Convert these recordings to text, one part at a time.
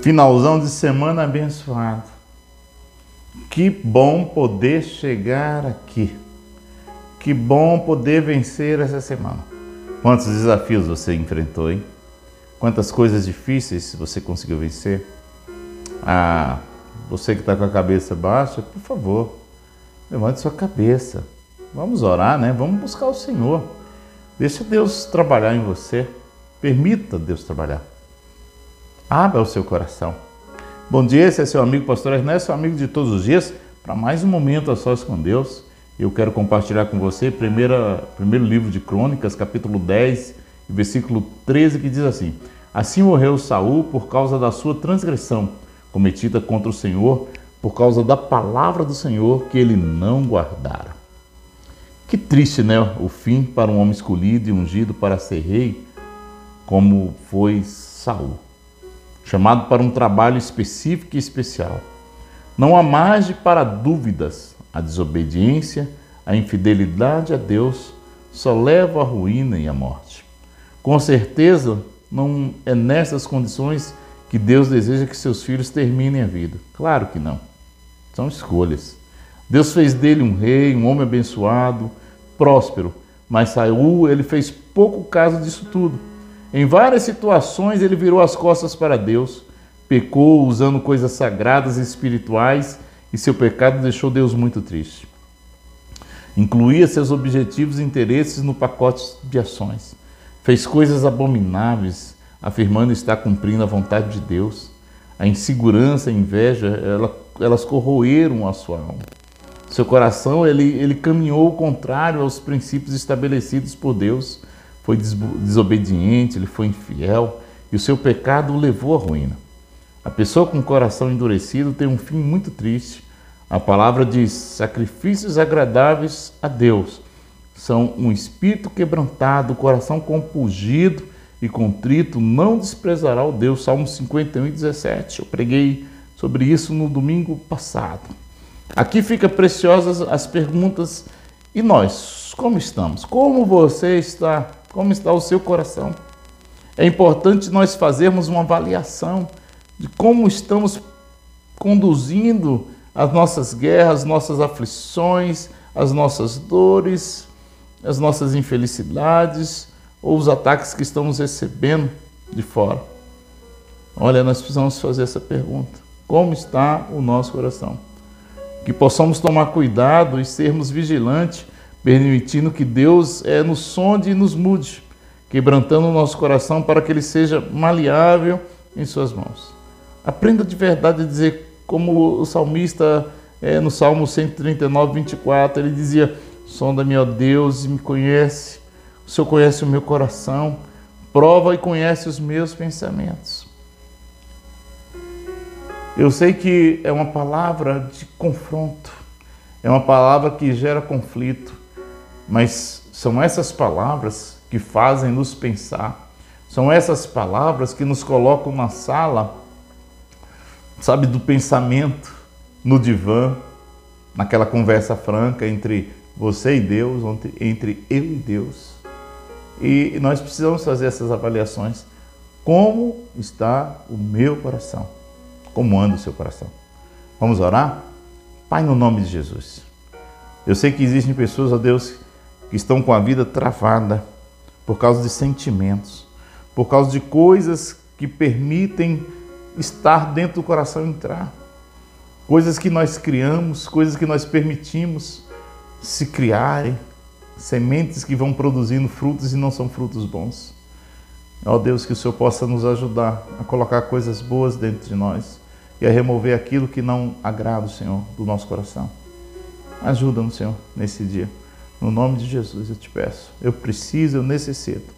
Finalzão de semana abençoado. Que bom poder chegar aqui. Que bom poder vencer essa semana. Quantos desafios você enfrentou, hein? Quantas coisas difíceis você conseguiu vencer? Ah, você que está com a cabeça baixa, por favor, levante sua cabeça. Vamos orar, né? Vamos buscar o Senhor. Deixa Deus trabalhar em você. Permita Deus trabalhar. Abra o seu coração. Bom dia, esse é seu amigo Pastor Ernesto, seu amigo de todos os dias, para mais um momento a sós com Deus. Eu quero compartilhar com você primeira, primeiro livro de Crônicas, capítulo 10, versículo 13, que diz assim: Assim morreu Saul por causa da sua transgressão cometida contra o Senhor, por causa da palavra do Senhor que ele não guardara. Que triste, né? O fim para um homem escolhido e ungido para ser rei, como foi Saul chamado para um trabalho específico e especial. Não há margem para dúvidas. A desobediência, a infidelidade a Deus só leva à ruína e à morte. Com certeza, não é nessas condições que Deus deseja que seus filhos terminem a vida. Claro que não. São escolhas. Deus fez dele um rei, um homem abençoado, próspero, mas Saul, ele fez pouco caso disso tudo. Em várias situações ele virou as costas para Deus, pecou usando coisas sagradas e espirituais e seu pecado deixou Deus muito triste. Incluía seus objetivos e interesses no pacote de ações. Fez coisas abomináveis, afirmando estar cumprindo a vontade de Deus. A insegurança, a inveja, ela, elas corroeram a sua alma. Seu coração ele, ele caminhou contrário aos princípios estabelecidos por Deus foi desobediente, ele foi infiel e o seu pecado o levou à ruína. A pessoa com o coração endurecido tem um fim muito triste. A palavra diz: sacrifícios agradáveis a Deus são um espírito quebrantado, coração compungido e contrito, não desprezará o Deus. Salmo 51 e 17. Eu preguei sobre isso no domingo passado. Aqui fica preciosas as perguntas. E nós, como estamos? Como você está? Como está o seu coração? É importante nós fazermos uma avaliação de como estamos conduzindo as nossas guerras, nossas aflições, as nossas dores, as nossas infelicidades ou os ataques que estamos recebendo de fora. Olha, nós precisamos fazer essa pergunta: como está o nosso coração? Que possamos tomar cuidado e sermos vigilantes permitindo que Deus é, nos sonde e nos mude, quebrantando o nosso coração para que ele seja maleável em suas mãos. Aprenda de verdade a dizer, como o salmista é, no Salmo 139, 24, ele dizia: Sonda-me, ó Deus, e me conhece. O Senhor conhece o meu coração, prova e conhece os meus pensamentos. Eu sei que é uma palavra de confronto, é uma palavra que gera conflito, mas são essas palavras que fazem nos pensar, são essas palavras que nos colocam na sala, sabe, do pensamento, no divã, naquela conversa franca entre você e Deus, entre eu e Deus. E nós precisamos fazer essas avaliações. Como está o meu coração? Como anda o seu coração? Vamos orar? Pai, no nome de Jesus. Eu sei que existem pessoas, ó Deus, que estão com a vida travada por causa de sentimentos, por causa de coisas que permitem estar dentro do coração entrar. Coisas que nós criamos, coisas que nós permitimos se criarem, sementes que vão produzindo frutos e não são frutos bons. Ó Deus, que o Senhor possa nos ajudar a colocar coisas boas dentro de nós e a remover aquilo que não agrada o Senhor do nosso coração. Ajuda-nos, Senhor, nesse dia. No nome de Jesus eu te peço. Eu preciso, eu necessito.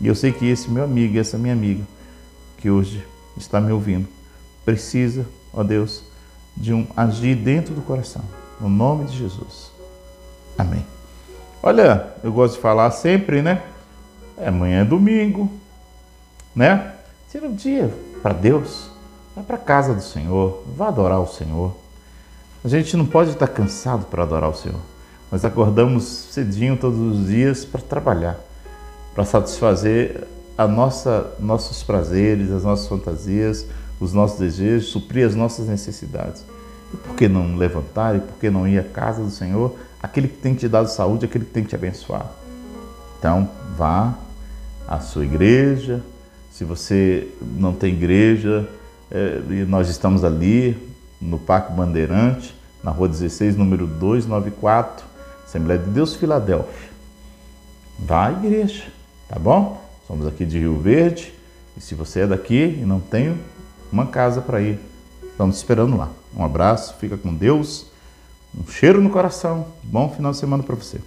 E eu sei que esse meu amigo, essa minha amiga, que hoje está me ouvindo, precisa, ó Deus, de um agir dentro do coração. No nome de Jesus. Amém. Olha, eu gosto de falar sempre, né? É, amanhã é domingo, né? Tira um dia para Deus. Vá para a casa do Senhor. Vá adorar o Senhor. A gente não pode estar cansado para adorar o Senhor. Nós acordamos cedinho todos os dias para trabalhar, para satisfazer a nossa, nossos prazeres, as nossas fantasias, os nossos desejos, suprir as nossas necessidades. E por que não levantar e por que não ir à casa do Senhor, aquele que tem te dado saúde, aquele que tem te abençoado? Então, vá à sua igreja. Se você não tem igreja, é, nós estamos ali no Parque Bandeirante, na rua 16, número 294, Assembleia de Deus, Filadélfia. Vá à igreja, tá bom? Somos aqui de Rio Verde e se você é daqui e não tem uma casa para ir, estamos esperando lá. Um abraço, fica com Deus, um cheiro no coração, bom final de semana para você.